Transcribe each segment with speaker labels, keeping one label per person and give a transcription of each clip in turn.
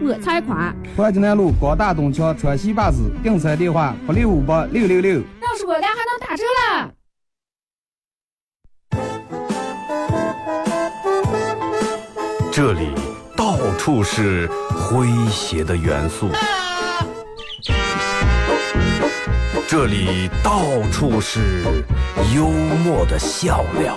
Speaker 1: 我才夸。
Speaker 2: 环济南路高大东桥川西巴士，订车电话八六五八六六六。
Speaker 1: 要是我家还能打折了。
Speaker 3: 这里到处是诙谐的元素，这里到处是幽默的笑料，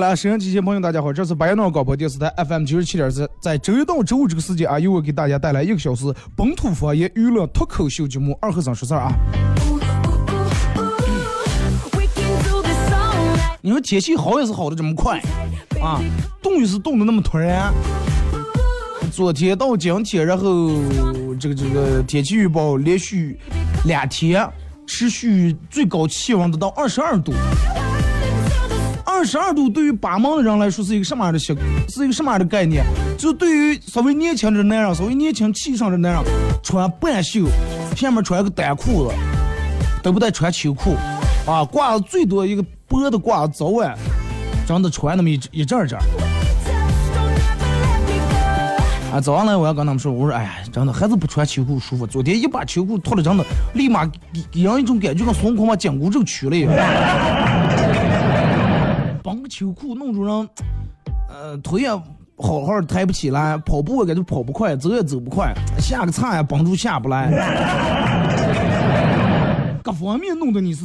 Speaker 4: 了，收音机前朋友，大家好，这是白杨广播电视台 FM 九十七点四，在周一到周五这个时间啊，又会给大家带来一个小时本土方言娱乐脱口秀节目《二和尚说事儿》啊。你说天气好也是好的这么快啊，冻也是冻的那么突然。昨天到今天，然后这个这个天气预报连续两天持续最高气温达到二十二度。二十二度对于八毛的人来说是一个什么样的习，是一个什么样的概念？就对于稍微年轻的男人，稍微年轻气盛的男人，穿半袖，下面穿个单裤子，都不带穿秋裤，啊，挂的最多一个薄的褂子早晚，真的穿那么一一阵阵。啊，早上来我要跟他们说，我说哎呀，真的还是不穿秋裤舒服。昨天一把秋裤脱了，真的立马给人一种感觉，跟孙悟空把紧箍咒取了一样。秋裤弄住人，呃，腿也好好抬不起来，跑步也感觉跑不快，走也走不快，下个菜也绑住下不来，各方面弄得你是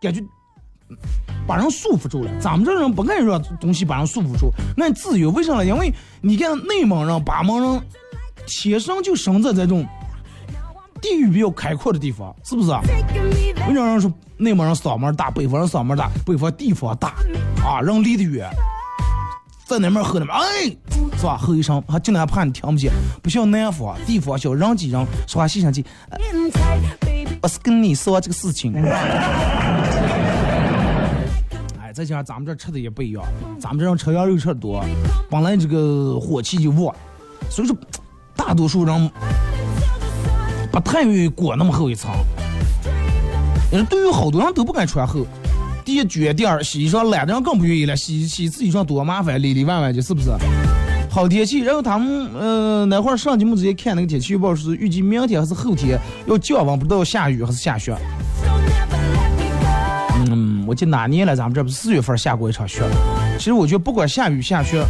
Speaker 4: 感觉把人束缚住了。咱们这人不爱让东西把人束缚住，爱自由。为啥呢？因为你看内蒙人、巴蒙人，天生就生在这种地域比较开阔的地方，是不是啊？为啥人说？内蒙人嗓门大，北方人嗓门大，北方地方大，啊，人离得远，在那边喝那边，哎，是吧？喝一声，还竟然怕你听不见，不像南方，地方小，人挤人，说话细声气。我是跟你说这个事情。哎，再加上咱们这吃的也不一样，咱们这人吃羊肉吃的多，本来这个火气就旺，所以说大多数人不太愿意裹那么厚一层。也是对于好多人都不敢穿厚，第一卷第二洗衣裳懒的人更不愿意了，洗洗自己裳多麻烦，里里外外的，是不是？好天气，然后他们呃那会儿上节目之前看那个天气预报是预计明天还是后天要降温，不知道下雨还是下雪。嗯，我记得哪年了，咱们这不是四月份下过一场雪。其实我觉得不管下雨下雪，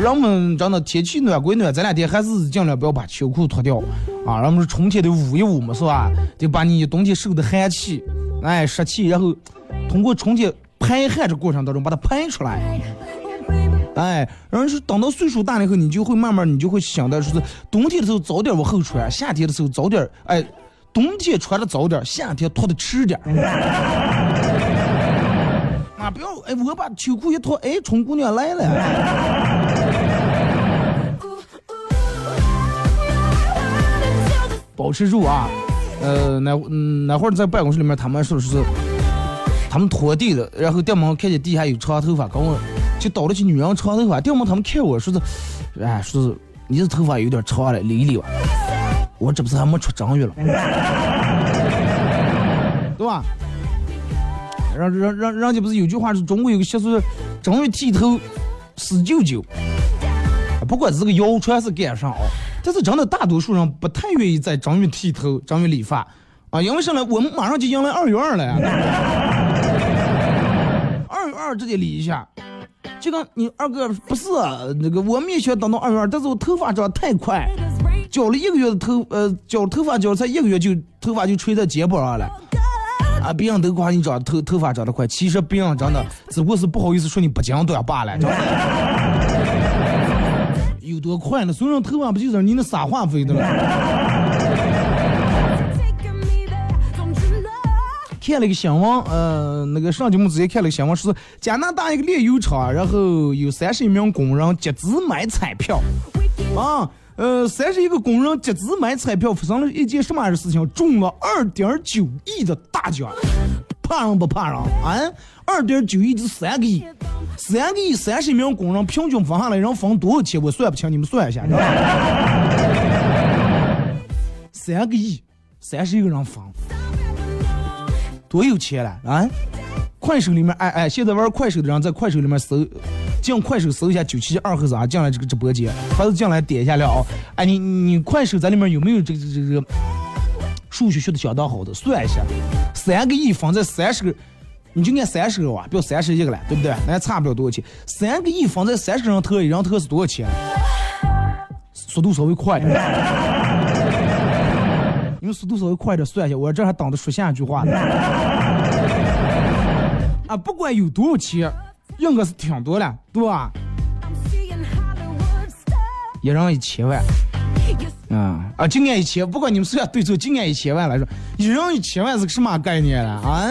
Speaker 4: 人们真的天气暖归暖，这两天还是尽量不要把秋裤脱掉。啊，人们是春天得捂一捂嘛，是吧？得把你冬天受的寒气，哎，湿气，然后通过春天排汗这过程当中把它排出来。哎，然后是等到岁数大了以后，你就会慢慢，你就会想到说是冬天的时候早点往后穿，夏天的时候早点，哎，冬天穿的早点，夏天脱的迟点。啊，不要，哎，我把秋裤一脱，哎，春姑娘来了。保持住啊，呃，那那会儿在办公室里面，他们说是他们拖地的，然后店门看见地下有长头发，跟我就倒了起女人长头发，店门他们看我说是，哎，说是你的头发有点长了，理一理吧。我这不是还没出正月了，对吧？让让让人家不是有句话是中国有个习俗，正月剃头死舅舅，不管是个谣传是干啥啊。但是真的，大多数人不太愿意在正月剃头、正月理发，啊，因为上来？我们马上就迎来二月二了呀。二月二直接理一下，这个你二哥不是那个，我们也想等到二月二，但是我头发长得太快，剪了一个月的头，呃，剪头发剪才一个月就头发就垂在肩膀上了。啊，别人都夸你长头头发长得快，其实别人真的只不过是不好意思说你不讲短罢了。多快呢？送上头发不就是你那撒话费的了？看了个新闻，呃，那个上节目之前看了个新闻，是加拿大一个炼油厂，然后有三十一名工人集资买彩票，啊，呃，三十一个工人集资买彩票，发生了一件什么样的事情？中了二点九亿的大奖，怕人不怕人？啊，二点九亿就三个亿，三个亿三十一名工人平均分下来，人分多少钱？我算不清，你们算一下。三个亿，三十一个人分。多有钱了啊！快手里面，哎哎，现在玩快手的人在快手里面搜，进快手搜一下九七二和子啊，进来这个直播间，还是进来点一下了啊！哎，你你快手在里面有没有这个这个数学学的相当好的？算一下，三个亿放在三十个，你就按三十个哇，不要三十一个了，对不对？那也差不了多少钱。三个亿放在三十个人头，一人头是多少钱？速度稍微快点。你们速度稍微快点算一下，我这还等着说下一句话呢。啊，不管有多少钱，应该是挺多了，对吧？一人一千万，啊啊，今年一千，不管你们是要对错，今年一千万来说，一人一千万是个什么概念了啊？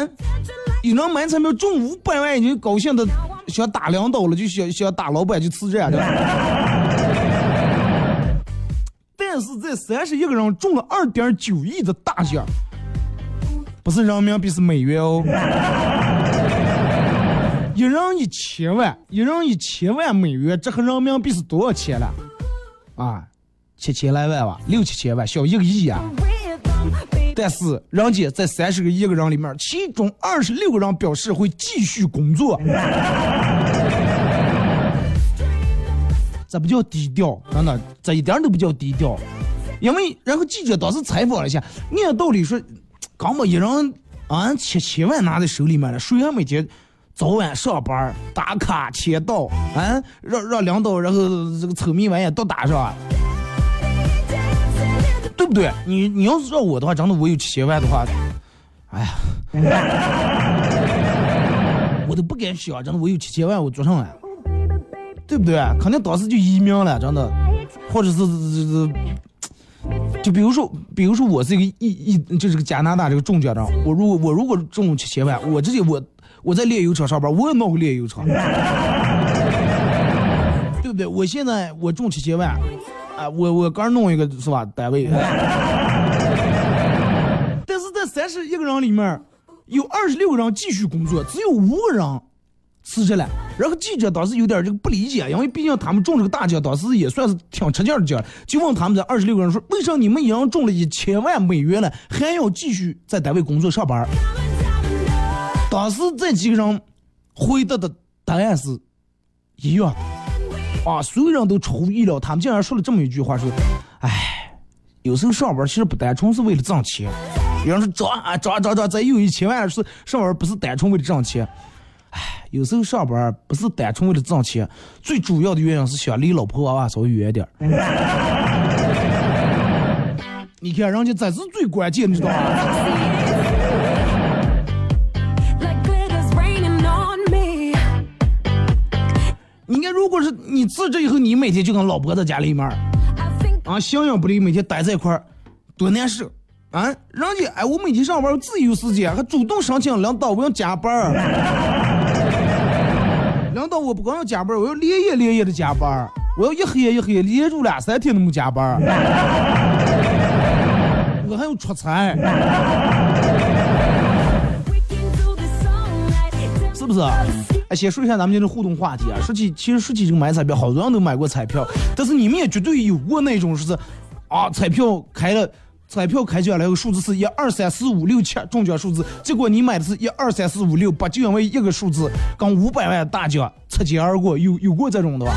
Speaker 4: 有人买彩票中五百万，已经高兴的想打两刀了，就想想打老板就辞职了。但是这三十一个人中了二点九亿的大奖，不是人民币是美元哦，一人一千万，一人一千万美元，这和人民币是多少钱了？啊，七千来万吧，六七千万，小一个亿啊！但是人家在三十个亿个人里面，其中二十六个人表示会继续工作。这不叫低调，真的，这一点都不叫低调。因为然后记者当时采访了一下，按道理说，刚把一人啊七千万拿在手里面了，谁还没接早晚上班打卡签到啊，让让领导然后这个丑密玩意都打上，对不对？你你要是让我的话，真的我有七千万的话，哎呀，我都不敢想，真的我有七千万我做上来。对不对？肯定当时就移民了，真的，或者是这这，就比如说，比如说我是一个一一，就是个加拿大这个中奖的，我如果我如果中七千万，我直接我我在炼油厂上班，我也弄个炼油厂，对不对？我现在我中七千万，啊，我我刚弄一个是吧单位，但是在三十一个人里面，有二十六个人继续工作，只有五个人。辞职了，然后记者当时有点这个不理解，因为毕竟他们中这个大奖，当时也算是挺吃劲的奖，就问他们这二十六个人说，为啥你们已经中了一千万美元了，还要继续在单位工作上班？当时这几个人回答的答案是一样，啊，所有人都出乎意料，他们竟然说了这么一句话，说，哎，有时候上班其实不单纯是为了挣钱，有人说涨啊涨涨涨，再有一千万是上班不是单纯为了挣钱。唉，有时候上班不是单纯为了挣钱，最主要的原因是想离老婆娃娃稍微远点。你看人家这是最关键，你知道吗？看，如果是你辞职以后，你每天就跟老婆在家里面啊，形影不离，每天待在一块儿，多难受。啊，人家哎，我每天上班自由时间，还主动申请领导我要加班儿。领导我不光要加班儿，我要连夜连夜的加班儿，我要一黑夜一黑夜连住两三天都没加班儿。我还要出差，是不是？哎，先说一下咱们今天互动话题啊。说起其实说起这个买彩票，好多人都买过彩票，但是你们也绝对有过那种是，啊，彩票开了。彩票开奖了，个数字是一二三四五六七中奖数字，结果你买的是一二三四五六八，就因为一个数字跟五百万大奖擦肩而过，有有过这种的吧？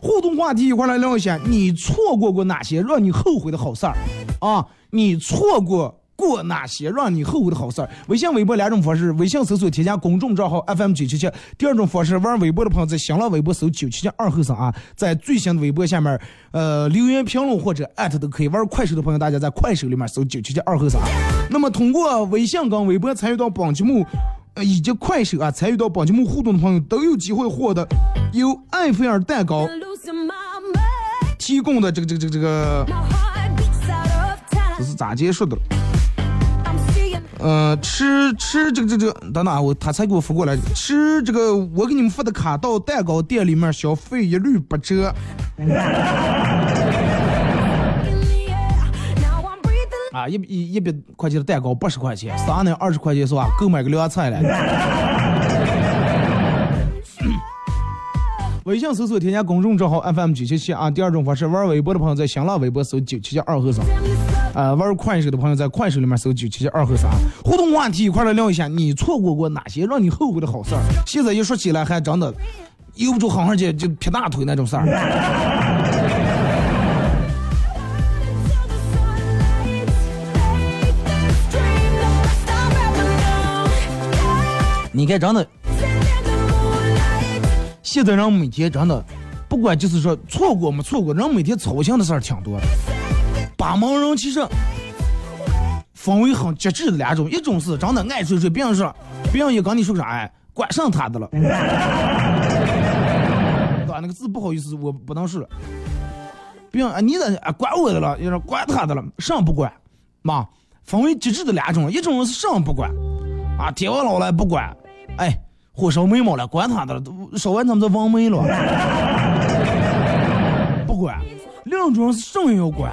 Speaker 4: 互动话题一块来聊一下，你错过过哪些让你后悔的好事儿啊？你错过。过哪些让你后悔的好事儿？微信、微博两种方式：微信搜索添加公众账号 FM 九七七；第二种方式，玩微博的朋友在新浪微博搜九七七二后生啊，在最新的微博下面，呃，留言评论或者艾特都可以。玩快手的朋友，大家在快手里面搜九七七二后生。那么通过微信跟微博参与到本节目，呃，以及快手啊参与到本节目互动的朋友，都有机会获得由埃菲尔蛋糕。提供的这个这个这个这个，这是咋结束的？呃，吃吃这个这个，等等啊，我他才给我发过来，吃这个我给你们发的卡到蛋糕店里面消费一律八折。啊，一一一百块钱的蛋糕八十块钱，啥呢？二十块钱是吧？够买个凉菜了。微信搜索添加公众账号 FM 九七七啊。第二种方式，玩微博的朋友在新浪微博搜九七七二和尚。呃，玩快手的朋友在快手里面搜九七七二和三。互动话题一块来聊一下，你错过过哪些让你后悔的好事儿？现在一说起来还真的，由不住好好姐就劈大腿那种事儿。你看，真的，现在人每天真的，不管就是说错过没错过，人每天操心的事儿挺多的。八门人其实分为很极致的两种，一种是真的爱睡睡，别人说，别人一跟你说啥，哎，管上他的了，对吧？那个字不好意思，我不能说。别人啊，你咋啊管我的了？你说管他的了，上不管，妈，分为极致的两种，一种是上不管，啊，天王老了不管。哎，火烧眉毛了，管他的了，烧完他们就忘眉了，不管。另一种是什么要管，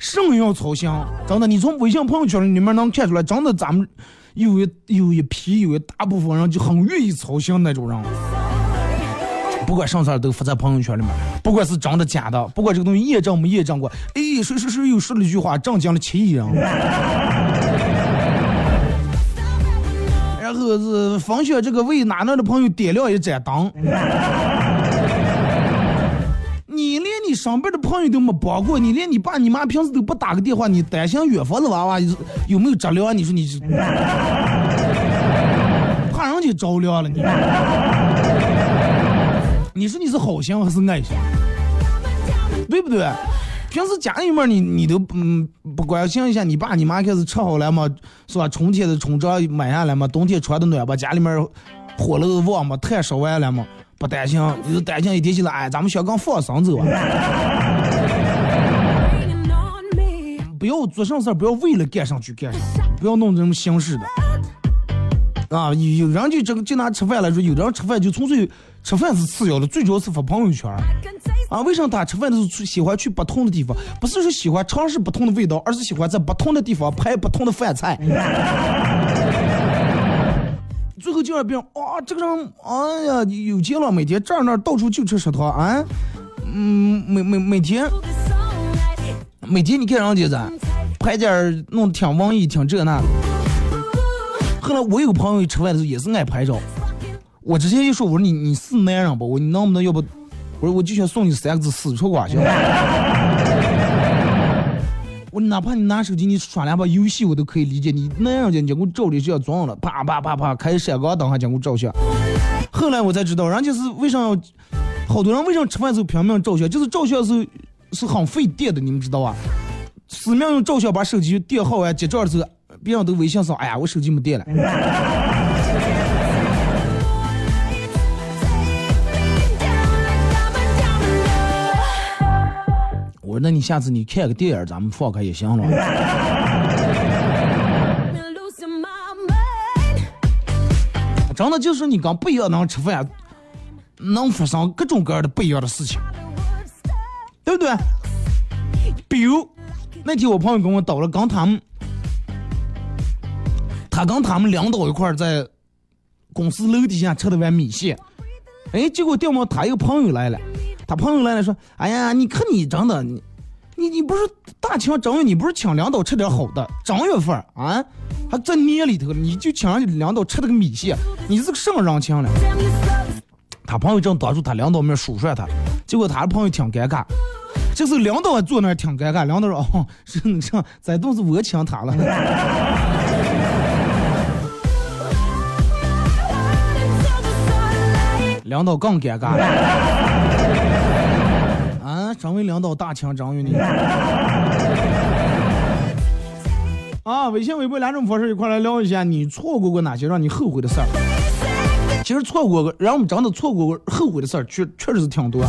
Speaker 4: 什么要操心。真的，你从微信朋友圈里面能看出来，真的咱们有一有一批有一大部分人就很愿意操心那种人。不管上事儿都发在朋友圈里面，不管是真的假的，不管这个东西验证没验证过，哎，谁谁谁又说了一句话，震惊了七亿人。然后是放学这个为哪哪的朋友点亮一盏灯，上边的朋友都没帮过，你连你爸你妈平时都不打个电话，你担心远方的娃娃有没有着凉？你说你是 怕人家着凉了你？你说你是好心还是爱心？对不对？平时家里面你你都嗯不关心一下你爸你妈开始吃好了吗？是吧？春天的春装买下来吗？冬天穿的暖吧？家里面火炉旺吗？炭烧完了吗？不担心，你就担心一提起来，哎，咱们小刚放生走啊！不要做什么事儿，不要为了干上去干上，不要弄这种形式的。啊，有人就这个就拿吃饭来说，有的人吃饭就纯粹吃饭是次要的，最主要是发朋友圈。啊，为什么他吃饭的时候喜欢去不同的地方？不是说喜欢尝试不同的味道，而是喜欢在不同的地方拍不同的饭菜。最后就让别人啊，这个人，哎呀，有钱了，每天这儿那儿到处就吃食堂啊，嗯，每每每天，每天你看人家咋拍点儿弄挺文艺，挺这那的。后来我有个朋友吃饭的时候也是爱拍照，我之前一说我说你你是男人不？我你能不能要不？我说我就想送你三个字：死出瓜行。我哪怕你拿手机你耍两把游戏我都可以理解，你那样讲你给我照的这样装了，啪啪啪啪开闪光灯还讲我照相。后来我才知道，人家是为啥好多人为啥吃饭时候拼命照相，就是照相时候是很费电的，你们知道吧？死命用照相把手机电耗完，结账的时候。别人都微信说：“哎呀，我手机没电了。”说：“那你下次你看个电影，咱们放开也行了。”真的就是你跟不一样能吃饭，能发生各种各样的不一样的事情，对不对？比如那天我朋友跟我叨了，刚他们。他跟他们领导一块在公司楼底下吃了碗米线，哎，结果掉毛他一个朋友来了，他朋友来了说：“哎呀，你看你真的，你你你不是大清正月，你不是请领导吃点好的，正月份啊，还在年里头，你就请人家领导吃了个米线，你是个什么人情了？”他朋友正当着他领导面数算他，结果他的朋友挺尴尬，这时候领导坐那儿挺尴尬，领导说：“哦，是这这都是我请他了。”领导更尴尬了。啊，身为领导大清张于你。啊，微信、微博两种方式一块来聊一下，你错过过哪些让你后悔的事儿？其实错过，让我们真的错过过后悔的事儿，确确实是挺多。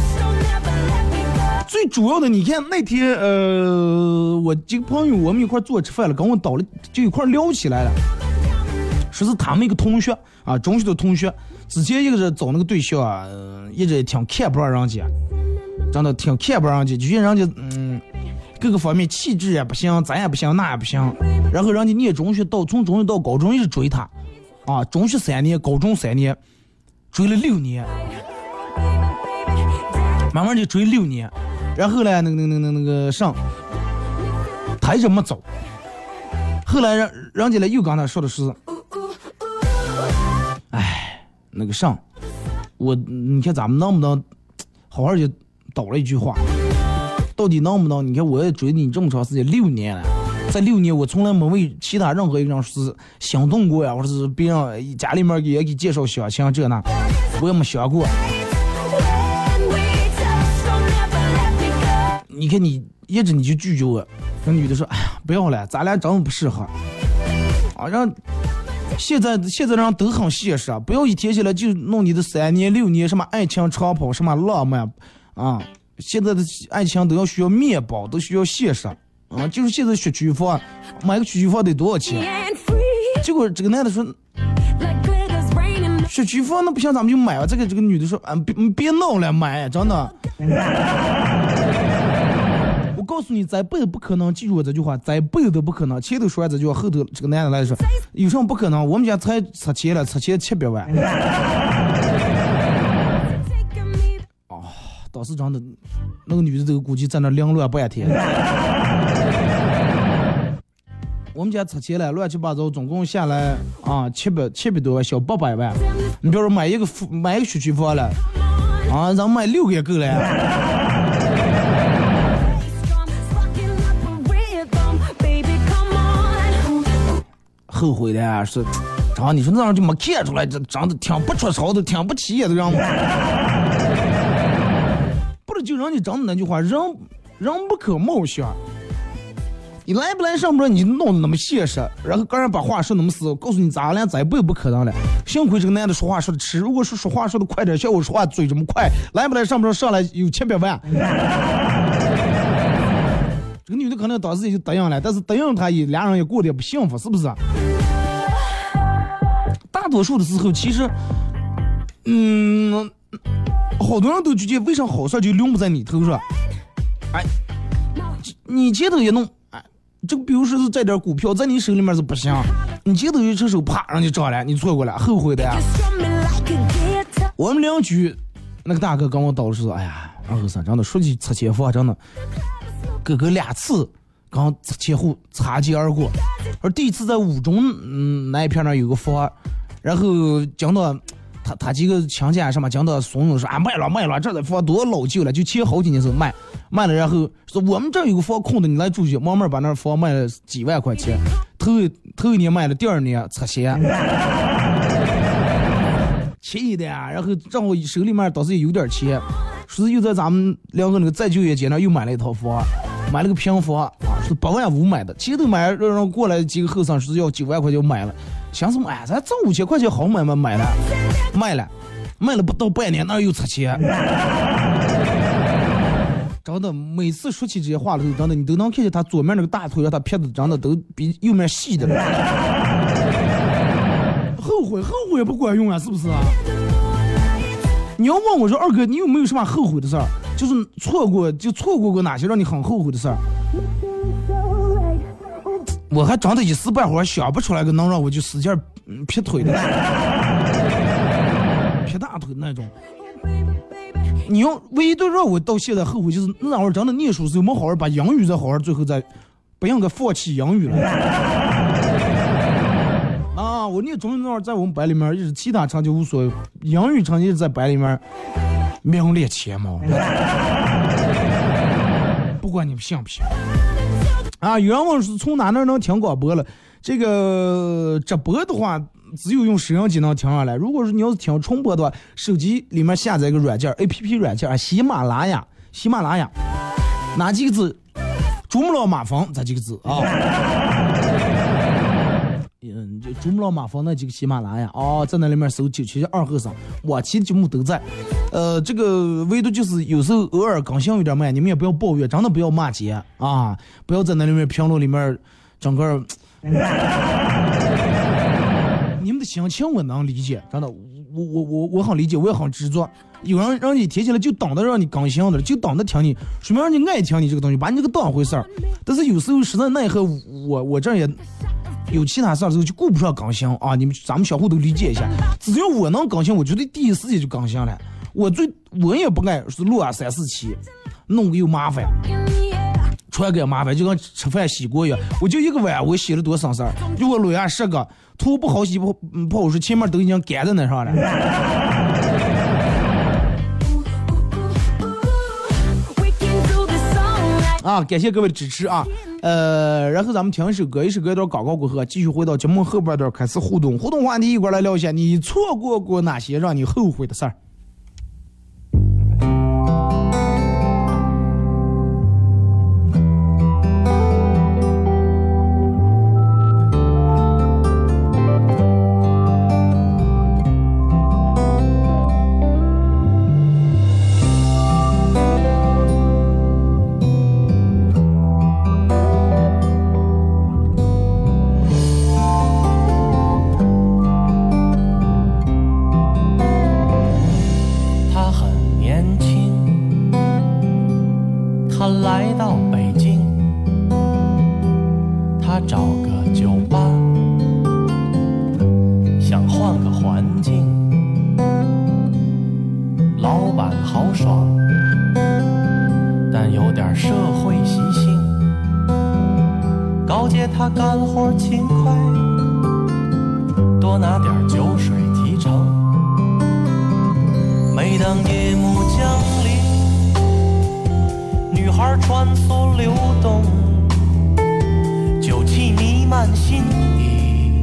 Speaker 4: 最最主要的，你看那天，呃，我几个朋友我们一块坐吃饭了，跟我倒了，就一块聊起来了，说是他们一个同学啊，中学的同学，之前一个是找那个对象啊，一直挺看不上人家，真的挺看不上人家，就觉得人家嗯，各个方面气质也不行，咱也不行，那也不行，然后人家念中学到从中学到高中一直追他，啊，中学三年，高中三年，追了六年。慢慢就追六年，然后呢，那个、那个、那、个、那个上，他一直没走。后来人人家呢又跟他说的是，哎，那个上，我你看咱们能不能好好就倒了一句话，到底能不能？你看我也追你这么长时间，六年了，在六年我从来没为其他任何一个人是心动过呀，或者是别人家里面也给介绍相亲这那，我也没想过。你看你一直你就拒绝我，那女的说：“哎呀，不要了，咱俩真不适合。”啊，让现在现在人都很现实啊，不要一天起来就弄你的三年六年什么爱情长跑什么浪漫啊，现在的爱情都要需要面包，都需要现实啊，就是现在学区房，买个学区房得多少钱？结果这个男的说：“学区房那不行，咱们就买吧。”这个这个女的说：“啊，别别闹了，买真的。”我告诉你，这辈子不可能。记住我这句话，这辈子都不可能。前头说完这句话，后头这个男的来说，有什么不可能？我们家才拆迁了，拆迁七百万。当时真的，那个女的这个估计在那凌乱半天。我们家拆迁了，乱七八糟，总共下来啊，七百七百多万，小八百万。你比如说买一个买一个学区房了，啊，咱买六个也够了。后悔的是，长你说那样就没看出来，这长得挺不出潮的，挺不起眼的人。不就让你长的那句话，人人不可貌相。你来不来上班，你弄那么现实，然后个人把话说那么死，告诉你咱俩再不也不可能了。幸亏这个男的说话说的迟，如果是说话说的快点，像我说话嘴这么快，来不来上班上来有千百万。这个女的可能当时也就答应了，但是答应他也俩人也过得也不幸福，是不是？大多数的时候，其实，嗯，好多人都觉得为啥好事就轮不在你头上？哎，你前头一弄，哎，这个比如说是这点股票在你手里面是不行，你前头一出手，啪，人就涨了，你错过了，后悔的呀。我们邻居那个大哥跟我叨说，哎呀，二后生真的说起拆迁房，真的。哥哥两次刚前后擦肩而过，而第一次在五中嗯那一片那有个房，然后讲到他他几个亲戚什么讲的怂恿说啊卖了卖了，这的房多老旧了，就前好几年时候卖卖了，然后说我们这有个房空的，你来住去，慢慢把那房卖了几万块钱，头头一年卖了，第二年拆迁，气的呀，然后正好手里面倒是也有点钱，说是又在咱们两个那个再就业街那又买了一套房。买了个平房啊，是八万五买的。其实都买让人过来几个后生是要九万块钱买了，想什么？哎，咱挣五千块钱好买吗？买了，卖了，卖了不到半年，那又拆迁。真的，每次说起这些话的时候，真的你都能看见他左面那个大腿，让他撇的真的都比右面细的了。后悔，后悔也不管用啊，是不是啊？你要问我说二哥，你有没有什么后悔的事儿？就是错过，就错过过哪些让你很后悔的事儿？我还真的一时半会儿想不出来个能让我就使劲劈腿的，劈大腿那种。你要唯一都让我到现在后悔，就是那会儿真的念书时候没好好把英语再好好，最后再不应该放弃英语了。啊我念中学那会儿，在我们班里面，一直其他成绩无所谓，英语成绩在班里面名列前茅。不管你们信不信。啊，有人问是从哪那能听广播了？这个直播的话，只有用摄像机能听上来。如果说你要是听重播的话，手机里面下载一个软件，A P P 软件，喜马拉雅，喜马拉雅，哪几个字？珠穆朗玛峰这几个字啊？嗯，就珠穆朗玛峰那几个喜马拉雅哦，在那里面搜九七二后生，往期的节目都在。呃，这个唯独就是有时候偶尔更新有点慢，你们也不要抱怨，真的不要骂街啊！不要在那里面评论里面整个，你们的心情我能理解，真的，我我我我很理解，我也很执着。有人让你提起来就等着让你更新的，就等着听你，说明让你爱听你这个东西，把你这个当回事儿。但是有时候实在奈何，我我这也。有其他事儿的时候就顾不上更新啊！你们咱们相互都理解一下。只要我能更新，我绝对第一时间就更新了。我最我也不爱是录啊三四期，弄个又麻烦，传个也麻烦，就跟吃饭洗锅一样。我就一个碗，我洗了多省事儿。如果录啊十个，图不好洗不不好说，前面都已经干在那上了。啊，感谢各位的支持啊！呃，然后咱们听一首歌，一首歌一段广告过后，继续回到节目后半段开始互动，互动话题一块来聊一下，你错过过哪些让你后悔的事儿？
Speaker 5: 多拿点酒水提成。每当夜幕降临女孩穿梭流动酒气弥漫心底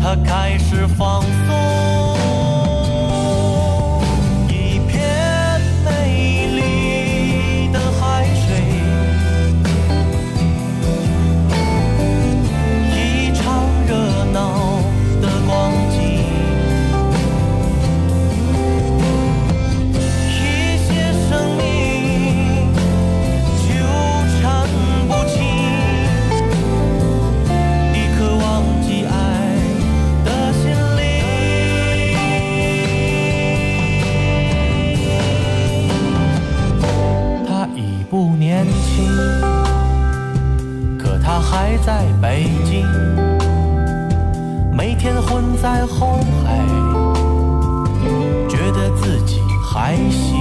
Speaker 5: 她开始放松。在北京每天混在后海觉得自己还行。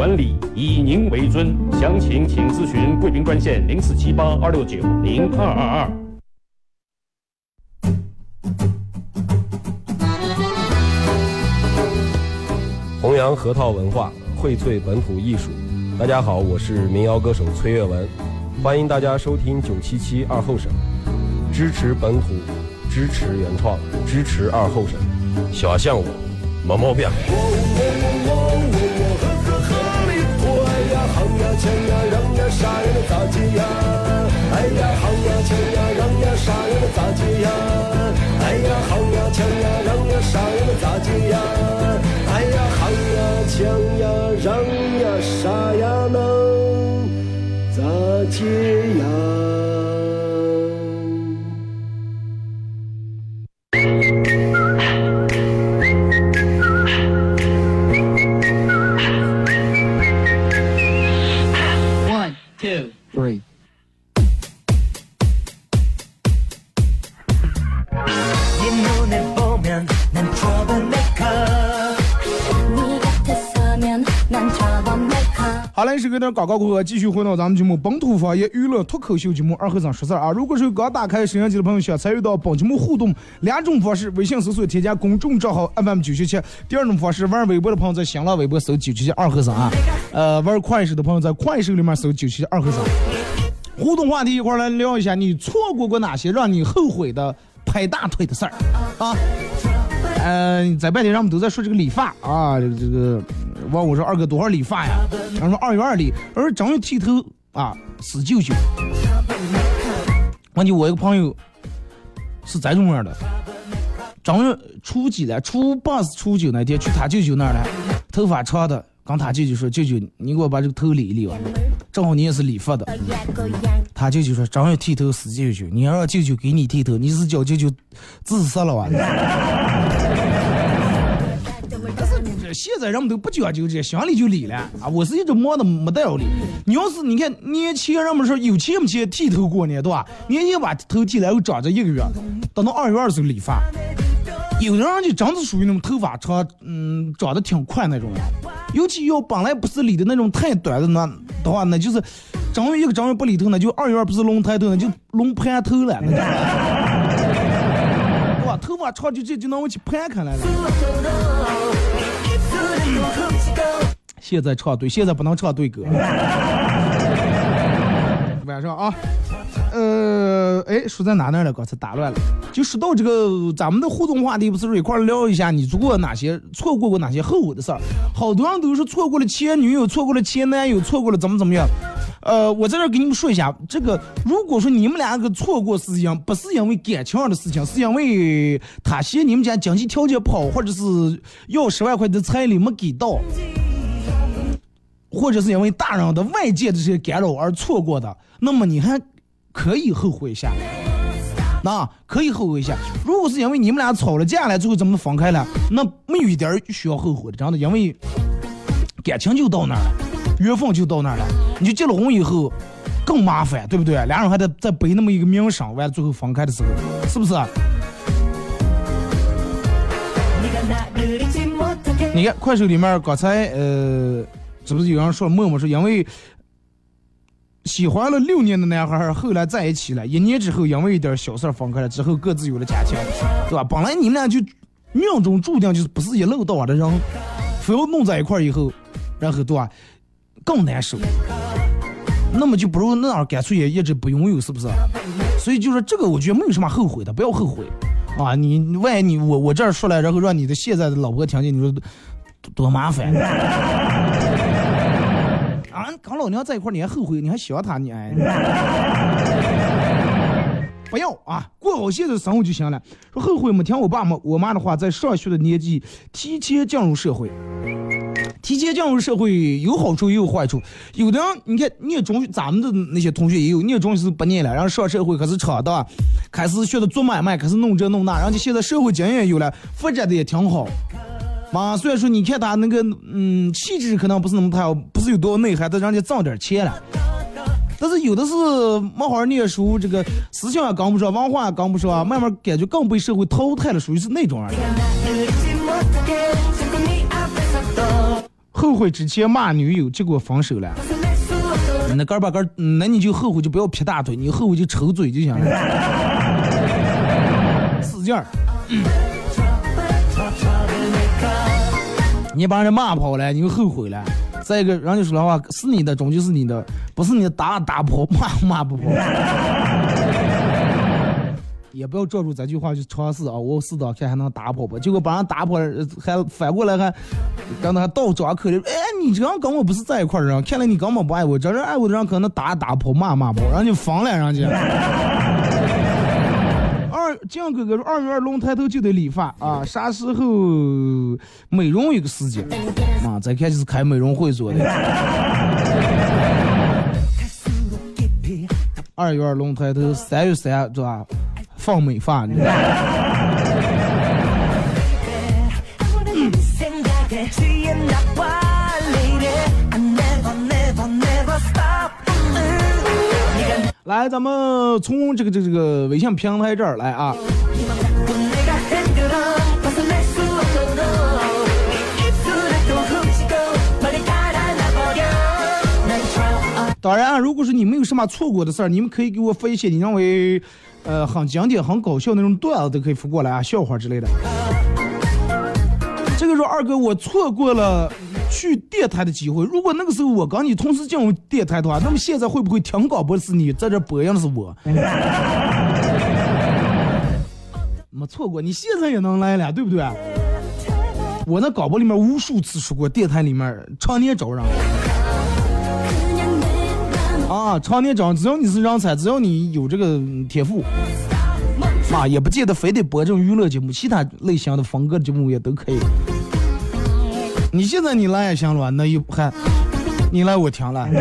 Speaker 6: 管理，以您为尊。详情请咨询贵宾专线零四七八二六九零二二二。
Speaker 7: 弘扬核桃文化，荟萃本土艺术。大家好，我是民谣歌手崔月文，欢迎大家收听九七七二后生，支持本土，支持原创，支持二后生。小像我，没毛病。
Speaker 8: 抢呀让呀啥人都咋记呀？哎呀好呀抢呀让呀啥人都咋记呀？
Speaker 4: 哎呀好呀
Speaker 8: 抢呀让呀啥人都咋记呀？哎呀好呀抢呀让呀啥呀能咋接呀？
Speaker 4: 是给点广告过后，继续回到咱们节目本土方言娱乐脱口秀节目二和尚说事儿啊。如果是刚打开摄像机的朋友，想参与到本节目互动，两种方式：微信搜索添加公众账号 FM 九七七；第二种方式，玩微博的朋友在新浪微博搜九七七二和尚啊。呃，玩快手的朋友在快手里面搜九七七二和尚。互动话题一块来聊一下，你错过过哪些让你后悔的拍大腿的事儿啊？嗯，在外地人们都在说这个理发啊，这个这个，问我说二哥多少理发呀？然后说二月二理，而正月剃头啊，死舅舅。问你我一个朋友是这种样的，正月初几了？初八是初九那天去他舅舅那儿了，头发长的，跟他舅舅说：“舅舅，你给我把这个头理一理吧。”正好你也是理发的，他舅舅说：“正月剃头死舅舅，你要让舅舅给你剃头，你是叫舅舅自杀了？”现在人们都不讲究这，乡里就理了啊！我是一直忙的没得要理。你要是你看年轻人们说有钱没钱剃头过年对吧？年年把头剃了又长着一个月，等到二月二十理发。有的人就真是属于那种头发长，嗯，长得挺快那种人。尤其要本来不是理的那种太短的那的话，那就是正月一个正月不理头，那就二月不是龙抬头，那就龙盘头了，那就。哇，头发长就这就能我去盘开来了。现在唱对，现在不能唱对歌。晚上啊，呃，哎，说在哪呢了？刚才打乱了。就说到这个，咱们的互动话题不是一块聊一下，你做过哪些错过过哪些后悔的事儿？好多人都是错过了前女友，错过了前男友，错过了怎么怎么样。呃，我在这儿给你们说一下，这个如果说你们两个错过事情不是因为感情上的事情，是因为他嫌你们家经济条件不好，或者是要十万块的彩礼没给到。或者是因为大人的外界的这些干扰而错过的，那么你还可以后悔一下，那可以后悔一下。如果是因为你们俩吵了架了，最后怎么分开了，那没有一点需要后悔的，真的，因为感情就到那儿了，缘分就到那儿了。你就结了婚以后更麻烦，对不对？俩人还得再背那么一个名声，完了最后分开的时候，是不是？你看快手里面刚才呃。是不是有人说默默说，因为喜欢了六年的男孩，后来在一起了，一年之后因为一点小事分开了，之后各自有了家庭，对吧？本来你们俩就命中注定就是不是一路到的人，非要弄在一块儿以后，然后对吧？更难受。那么就不如那样，干脆也一直不拥有，是不是？所以就说这个，我觉得没有什么后悔的，不要后悔啊！你万一你我我这儿说来，然后让你的现在的老婆听见，你说多麻烦。跟老娘在一块你还后悔？你还想他？你哎，不要啊！过好现在的生活就行了。说后悔没听我爸妈我妈的话，在上学的年纪提前进入社会。提前进入社会有好处也有坏处。有的人你看念中，咱们的那些同学也有念中学是不念了，然后上社会开始闯荡，开始学的做买卖，开始弄这弄那，然后就现在社会经验有了，发展的也挺好。嘛，虽然说你看他那个，嗯，气质可能不是那么太，不是有多内涵，但人家挣点钱了。但是有的是没好好念书，这个思想也跟不上，文化也跟不上，慢慢感觉更被社会淘汰了，属于是那种人。后悔之前骂女友，结果分手了。那哥把哥，那你就后悔就不要劈大腿，你后悔就抽嘴就行了，使劲儿。你把人家骂跑了，你又后悔了。再一个，人家说的话是你的，终究是你的，不是你的打打跑，骂骂不跑。也不要照住这句话去尝试啊！我试着看还能打跑不？结果把人打跑，还反过来还跟他倒装可怜。哎，你这样跟我不是在一块儿人，看来你根本不爱我。这人爱我的人可能打打跑骂骂跑，让你疯了，人家。二江哥哥说，二月二龙抬头就得理发啊，啥时候美容一个时间啊？再看就是开美容会所的。二月二龙抬头，三月三是吧？放美发，来，咱们从这个这个这个微信平台这儿来啊。当然啊，如果说你没有什么错过的事儿，你们可以给我发一些你认为。呃，很经典、很搞笑那种段子都可以发过来啊，笑话之类的。这个时候二哥，我错过了去电台的机会。如果那个时候我跟你同时进入电台的话，那么现在会不会听广播的是你，在这播音的是我？没错过，你现在也能来了，对不对？我那广播里面无数次说过，电台里面常年招人。啊，常年找，只要你是人才，只要你有这个天赋，啊，也不见得非得播这种娱乐节目，其他类型的风格的节目也都可以。你现在你来也行了，那又还，你来我停了，对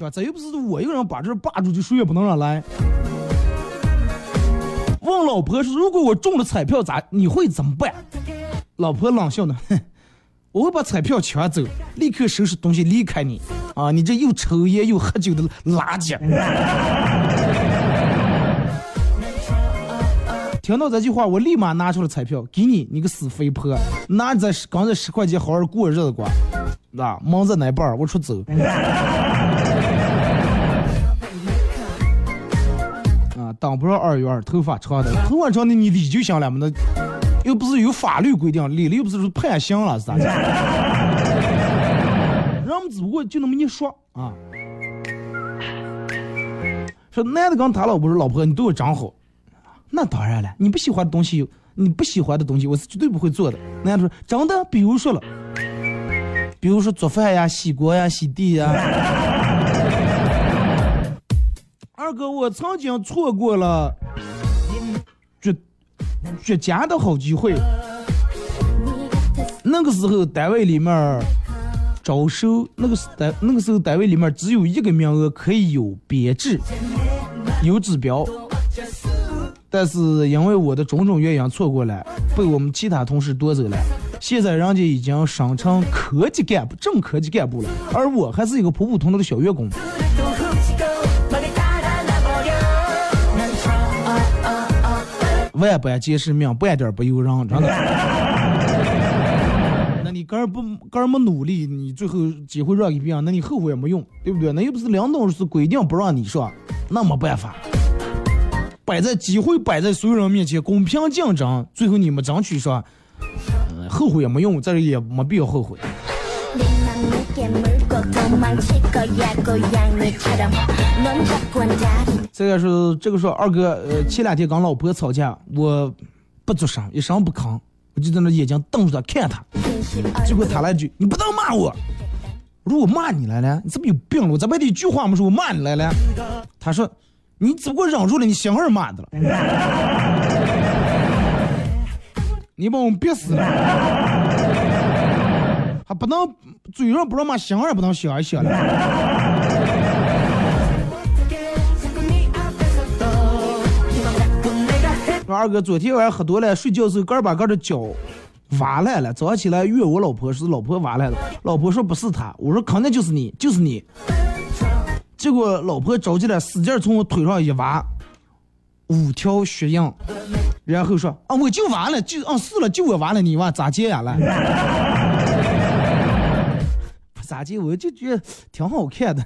Speaker 4: 吧？这又不是我一个人把这霸住，就谁也不能让来。问老婆说，如果我中了彩票咋？你会怎么办？老婆冷笑呢，哼。我会把彩票抢走，立刻收拾东西离开你啊！你这又抽烟又喝酒的垃圾！听到这句话，我立马拿出了彩票给你，你个死肥婆，拿着刚才十块钱好好过日子过，啊，忙着哪半我出走。啊，当不上二元，头发长的，头发长的你理就行了嘛那。又不是有法律规定，理了又不是说判刑了，是咋的？人们只不过就那么一说啊，说男的跟他老婆说：“老婆，你对我真好。”那当然了，你不喜欢的东西，你不喜欢的东西，我是绝对不会做的。男的说：“真的？比如说了，比如说做饭呀、洗锅呀、洗地呀。”二哥，我曾经错过了。绝绝佳的好机会。那个时候单位里面招收，那个时单那个时候单位里面只有一个名额可以有编制，有指标。但是因为我的种种原因错过了，被我们其他同事夺走了。现在人家已经升成科级干部，正科级干部了，而我还是一个普普通通的小员工。万般皆是命，半点不由人，真的。那你个人不个人没努力，你最后机会让给别人，那你后悔也没用，对不对？那又不是领导是规定不让你上，那没办法。摆在机会摆在所有人面前，公平竞争，最后你们争取说，后悔也没用，这也没必要后悔。这个是这个说二哥，呃，前两天跟老婆吵架，我不做声，一声不吭，我就在那眼睛瞪着他看他，结果他来句：“你不能骂我。”如果骂你来了，你怎么有病了？我这么的一句话没说，我骂你来了。他说：“你只不过忍住了，你媳妇儿骂的了。”你把我们憋死了。还不能嘴上不让骂，心上不能想一想了。我二哥昨天晚上喝多了，睡觉时候个把个的脚挖烂了，早上起来怨我老婆是老婆挖烂的，老婆说不是他，我说肯定就是你，就是你。结果老婆着急了，使劲从我腿上一挖，五条血印，然后说啊，我就完了，就啊是了，就我完了，你娃咋接呀了？咋接，我就觉得挺好看的。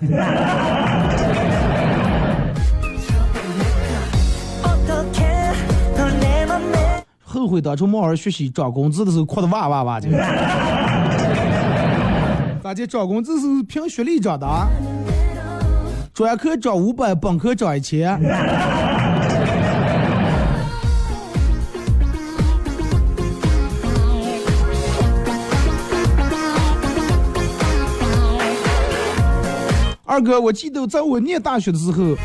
Speaker 4: 后悔当初没好好学习，涨工资的时候哭的哇哇哇的。咋的？涨工资是凭学历涨的？专科涨五百，本科涨一千。二哥，我记得在我念大学的时候，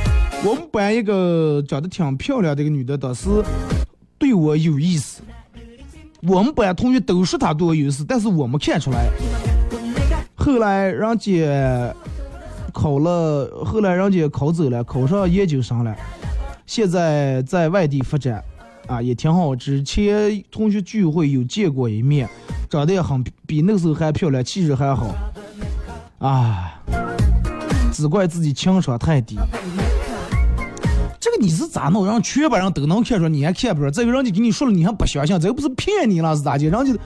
Speaker 4: 我们班一个长得挺漂亮的一个女的，当时对我有意思。我们班同学都说她对我有意思，但是我没看出来。后来人家考了，后来人家考走了，考上研究生了，现在在外地发展，啊，也挺好。之前同学聚会有见过一面，长得也很比那个时候还漂亮，气质还好。啊。只怪自己情商太低，这个你是咋弄？让全班人都能看出来，你还看不出来？这个人家给你说了，你还不相信？这又不是骗你了是咋的？人家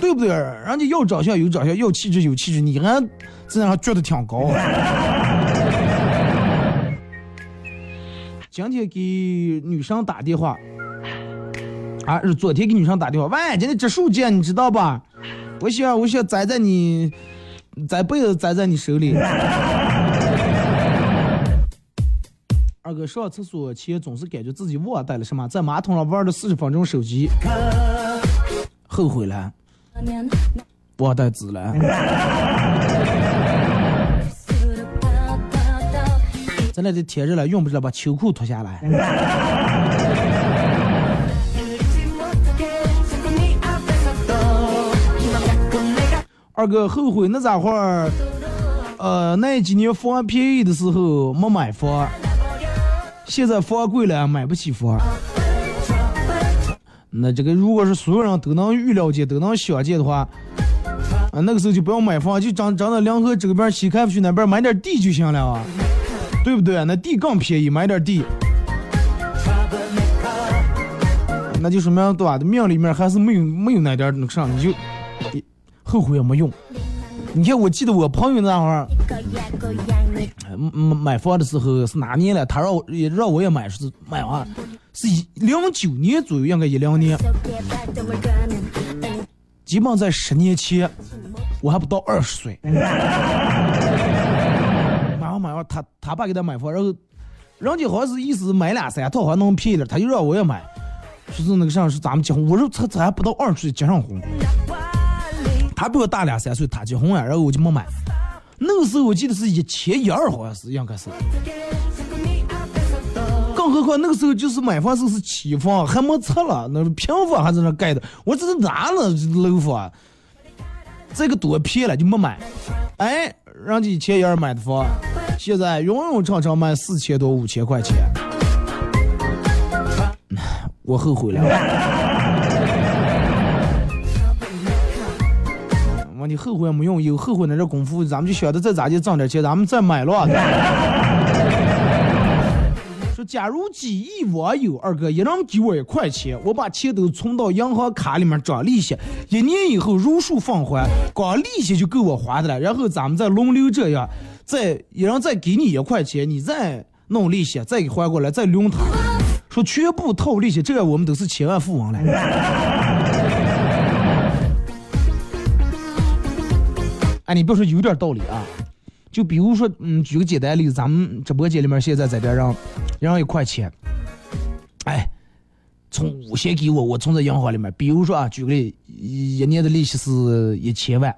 Speaker 4: 对不对？人家要长相有长相，要气质有气质，你还这样觉得挺高。今天给女生打电话，啊，是昨天给女生打电话。喂，今天植树节你知道吧？我想，我想栽在你。栽被子栽在你手里。二哥上厕所前总是感觉自己忘带了什么，在马桶上玩了四十分钟手机，后悔了，忘带纸了。咱俩这天热了，用不着把秋裤脱下来。二哥后悔那咋会儿？呃，那几年房便宜的时候没买房，现在房贵了买不起房。那这个如果是所有人都能预料见、都能想见的话，啊，那个时候就不要买房，就长长到两河这边西开发区那边买点地就行了啊，对不对？那地更便宜，买点地，那就说明对吧？命里面还是没有没有那点那个啥，你就。后悔也没用。你看，我记得我朋友那会儿，买买房的时候是哪年了？他让我也让我也买，是买完，是一零九年左右，应该一零年。基本在十年前，我还不到二十岁。买完买完，他他爸给他买房，然后人家好像是意思买俩三套还能便宜点，他就让我也买，说是那个啥是咱们结婚，我说他他还不到二十岁结上婚。他比我大两三岁，他结婚了，然后我就没买。那个时候我记得是一千一二，好像是应该是。何况那个时候就是买房时候是期房，还没拆了，那平房还在那盖的。我这是哪呢楼房，这个多便宜了就没买。哎，人家一千一二买的房，现在永永长长卖四千多五千块钱，我后悔了。我你后悔也没用，有后悔那这功夫，咱们就晓得再咋地挣点钱，咱们再买了。假如几亿网友二哥一人给我一块钱，我把钱都存到银行卡里面涨利息，一年以后如数放还，光利息就够我花的了。然后咱们再轮流这样，再一人再给你一块钱，你再弄利息，再给还过来，再轮他。说全部套利息，这样我们都是千万富翁了。哎，你别说有点道理啊，就比如说，嗯，举个简单例子，咱们直播间里面现在在这让，让一块钱，哎，从五先给我，我存在银行里面。比如说啊，举个例，一年的利息是一千万，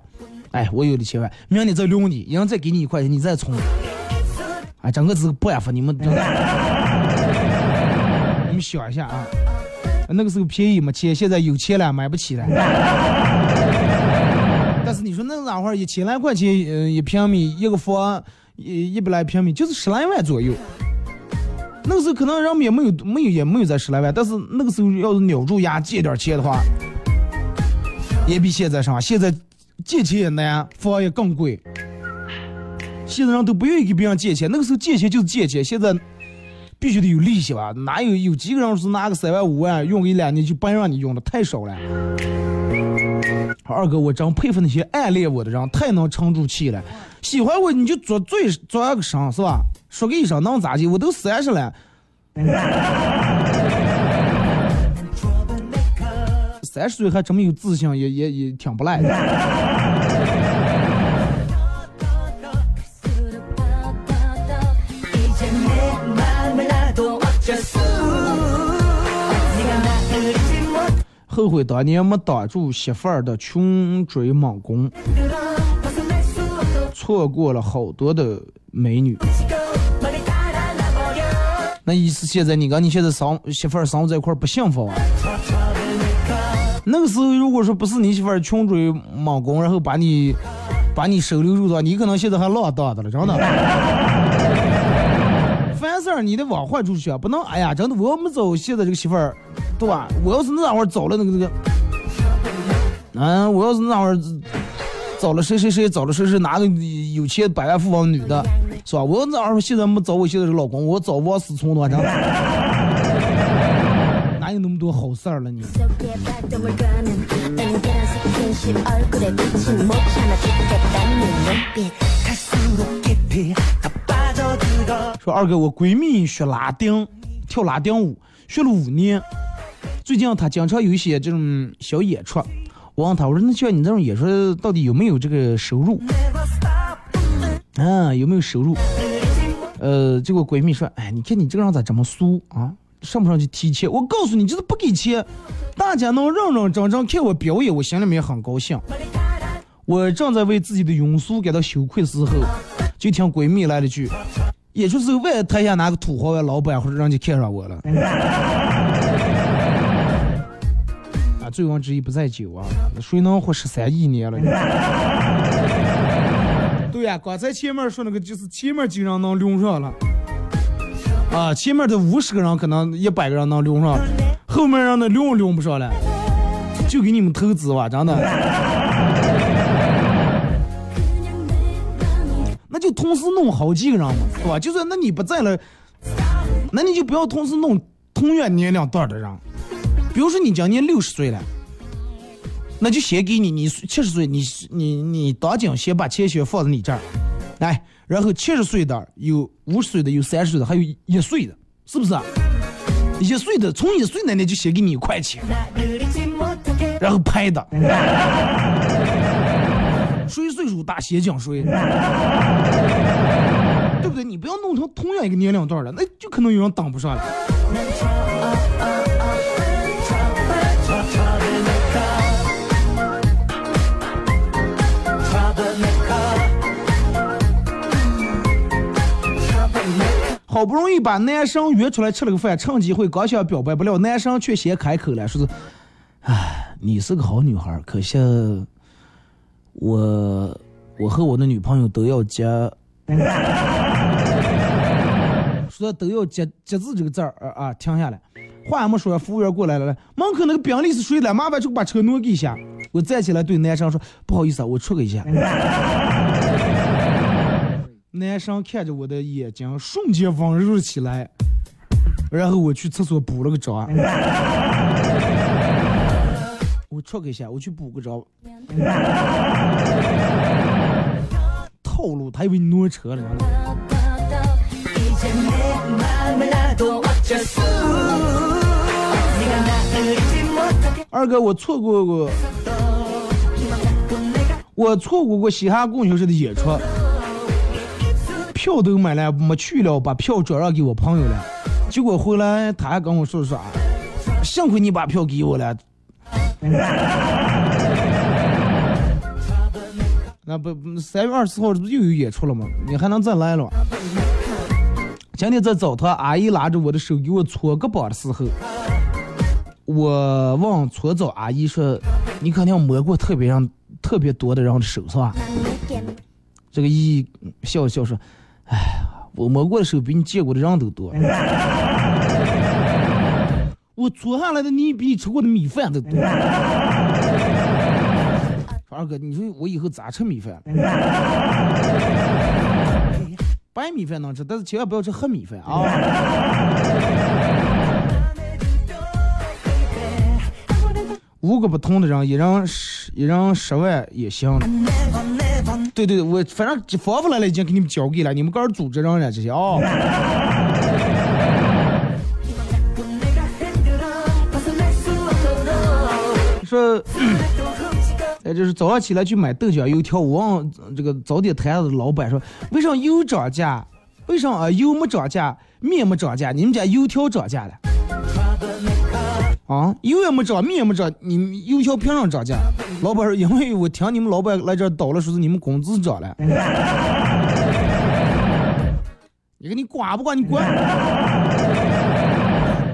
Speaker 4: 哎，我有一千万，明年再留你，然后再给你一块钱，你再存，哎，整个是个办法，你们，你们想一下啊，那个时候便宜没钱，现在有钱了买不起了。你说那哪会儿一千来块钱，嗯，一平米一个房，一一百来平米就是十来万左右。那个时候可能人们也没有没有也没有在十来万，但是那个时候要是咬住牙借点钱的话，也比现在少。现在借钱也难，房也更贵。现在人都不愿意给别人借钱，那个时候借钱就是借钱，现在必须得有利息吧？哪有有几个人是拿个三万五万用个一两年就不让你用的？太少了。二哥，我真佩服那些暗恋我的人，太能沉住气了。喜欢我你就做最做个声是吧？说个一声能咋地？我都三十了，三十岁还这么有自信，也也也挺不赖的。后悔当年没挡住媳妇儿的穷追猛攻，错过了好多的美女。那意思现在你跟你现在生媳妇儿生活在一块儿不幸福啊？那个时候如果说不是你媳妇儿穷追猛攻，然后把你把你收留入党，你可能现在还老大的了，真的。凡事儿你得往坏处想，不能哎呀，真的我没走现在这个媳妇儿。对吧？我要是那会儿找了那个那个，嗯，我要是那会儿找了谁谁谁，找了谁谁哪个有钱百万富翁女的，是吧？我要那会儿现在没找我现在是老公，我找王思聪多长？哪有那么多好事儿了你？说二哥，我闺蜜学拉丁，跳拉丁舞，学了五年。最近他经常有一些这种小演出，我问他，我说那像你这种演出到底有没有这个收入？啊，有没有收入？呃，结果闺蜜说，哎，你看你这个人咋这么俗啊？上不上去提钱？我告诉你，就是不给钱，大家能认认真真看我表演，我心里面很高兴。我正在为自己的庸俗感到羞愧的时候，就听闺蜜来了句，也就是外台下哪个土豪啊、老板或者人家看上我了。醉翁之意不在酒啊，谁能活十三亿年了？对呀，刚才前面说那个就是前面几个人能留上了，啊，前面的五十个人可能一百个人能留上，后面人的留留不上了，就给你们投资吧，真的。那就同时弄好几个人嘛，对吧？就算那你不在了，那你就不要同时弄同样年龄段的人。比如说你今年六十岁了，那就先给你，你七十岁，你你你当今先把钱先放在你这儿，来，然后七十岁的有五十岁的有三十岁的还有一岁的，是不是？一岁的从一岁奶奶就先给你一块钱，然后拍的，谁岁数大先讲谁，对不对？你不要弄成同样一个年龄段了，那就可能有人挡不上了。好不容易把男生约出来吃了个饭，趁机会刚想表白，不料男生却先开口了，说是：“哎，你是个好女孩，可惜我我和我的女朋友都要结。”说都要结结字这个字儿啊，停下来，话还没说，服务员过来了，门口那个宾利是谁的？麻烦就把车挪给一下。我站起来对男生说：“不好意思啊，我出个一下。”男生看着我的眼睛，瞬间温柔起来，然后我去厕所补了个妆。我出个一下，我去补个妆。套路，他以为你挪车了。二哥，我错过过，我错过过嘻哈供销社的演出。票都买了，没去了，把票转让给我朋友了。结果回来他还跟我说说，幸亏你把票给我了。那不三月二十号这不又有演出了吗？你还能再来了？今天在澡堂，阿姨拉着我的手给我搓胳膊的时候，我问搓澡阿姨说：“你肯定摸过特别让特别多的人的手是吧？”这个姨笑笑说。哎，我摸过的手比你见过的人都多。我搓下来的泥比你吃过的米饭都多。二哥，你说我以后咋吃米饭？白米饭能吃，但是千万不要吃黑米饭啊。五个不同的人，一人十一人十万也行。对对，我反正方法来了，已经给你们交给了，你们个人组织人了这些啊。说，哎，就是早上起来去买豆浆油条，我问这个早点摊子的老板说，为啥油涨价？为啥啊油没涨价，面没涨价，你们家油条涨价了？啊，油也没涨，米也没涨，你油条凭啥涨价？老板说，因为我听你们老板来这倒了，说是你们工资涨了。你看你管不管？你管？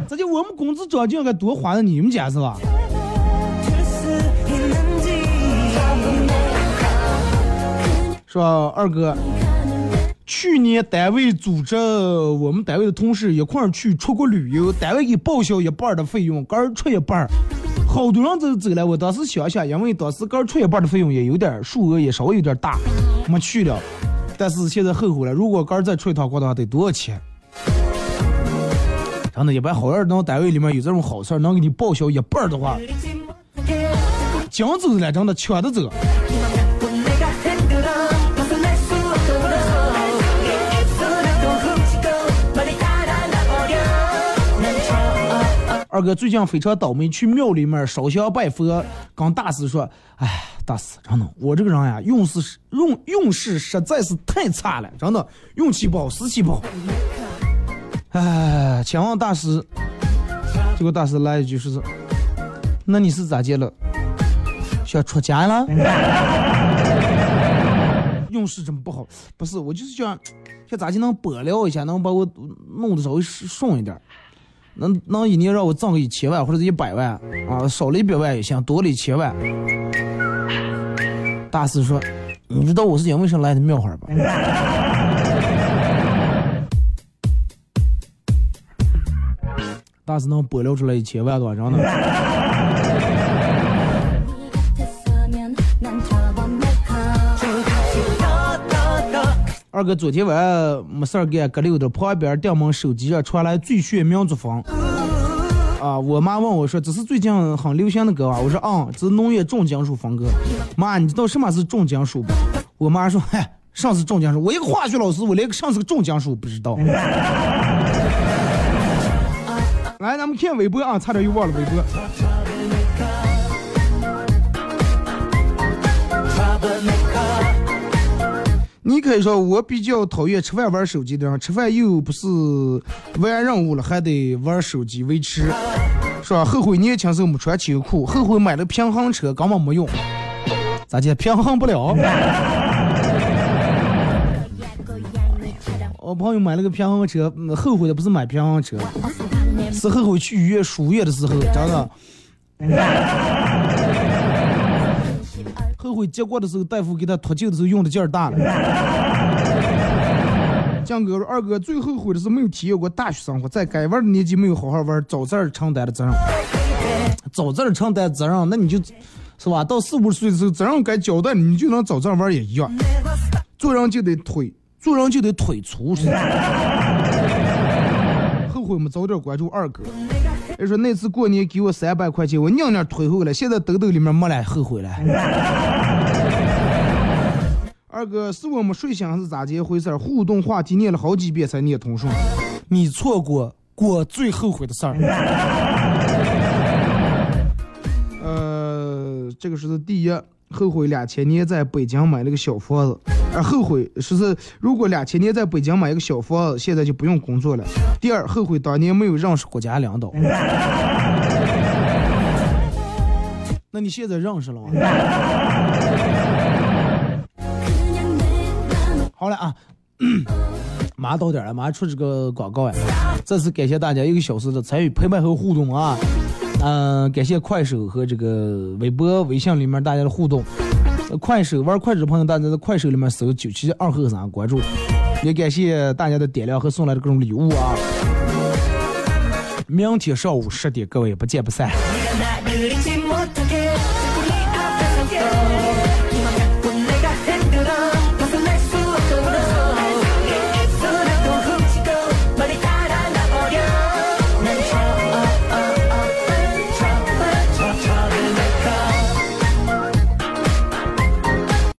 Speaker 4: 咋就我们工资涨就应该多花在你们家是吧？说二哥，去年单位组织我们单位的同事一块儿去出国旅游，单位给报销一半的费用，个人出一半，好多人都走了。我当时想想，因为当时个人出一半的费用也有点数额也稍微有点大，没去了。但是现在后悔了，如果个人再出一趟国的话，得多少钱？真的，一般好人能单位里面有这种好事儿，能给你报销一半的话，讲走了，真的抢着走。二哥最近非常倒霉，去庙里面烧香拜佛，跟大师说：“哎，大师，真的，我这个人呀，运势运运势实在是太差了，真的，运气不好，死气不好。”哎，请问大师，结果大师来一句是：“那你是咋接了？想出家了？运势真不好，不是，我就是想，想咋就能拨料一下，能把我弄得稍微顺一点。”能能一年让我挣个一千万或者一百万啊，少了一百万也行，多了一千万。大师说：“你知道我是因为什么来的庙会吧？” 大师能拨料出来一千万多，真的。二哥昨天晚上没事儿干，搁溜达旁边电门手机上传来最炫民族风。啊，我妈问我说：“这是最近很流行的歌啊？”我说：“嗯，这是农业重金属风格。”妈，你知道什么是重金属不？我妈说：“ 嗨，上次重金属？我一个化学老师，我连个啥是个重金属不知道。”来，咱们看微博啊，差点又忘了微博。你可以说我比较讨厌吃饭玩手机的人，吃饭又不是玩任务了，还得玩手机维持，是吧？后悔年轻时候没穿秋裤，后悔买了平衡车根本没用，咋的？平衡不了。我朋友买了个平衡车，后悔的不是买平衡车，是后悔去医院输液的时候，真的。后悔结果的时候，大夫给他脱臼的时候用的劲儿大了。江哥说：“二哥最后悔的是没有体验过大学生活，在该玩的年纪没有好好玩，早这儿承担的责任。早这儿承担责任，那你就，是吧？到四五十岁的时候，责任该交代，你就能早这儿玩也一样。做人就得腿，做人就得腿粗。后悔没早点关注二哥。人说那次过年给我三百块钱，我娘娘退后了，现在兜兜里面没了，后悔了。二哥是我们睡醒还是咋一回事儿？互动话题念了好几遍才念通顺。你错过过最后悔的事儿。呃，这个是第一，后悔两千年在北京买了个小房子。而后悔说是，如果两千年在北京买一个小房子，现在就不用工作了。第二，后悔当年没有认识国家领导。那你现在认识了吗？好了啊，马上到点了，马上出这个广告呀。再次感谢大家一个小时的参与、陪伴和互动啊！嗯，感谢快手和这个微博、微信里面大家的互动。快手玩快手的朋友，大家在快手里面搜“九七二和三”关注，也感谢大家的点亮和送来的各种礼物啊！明天上午十点，各位不见不散。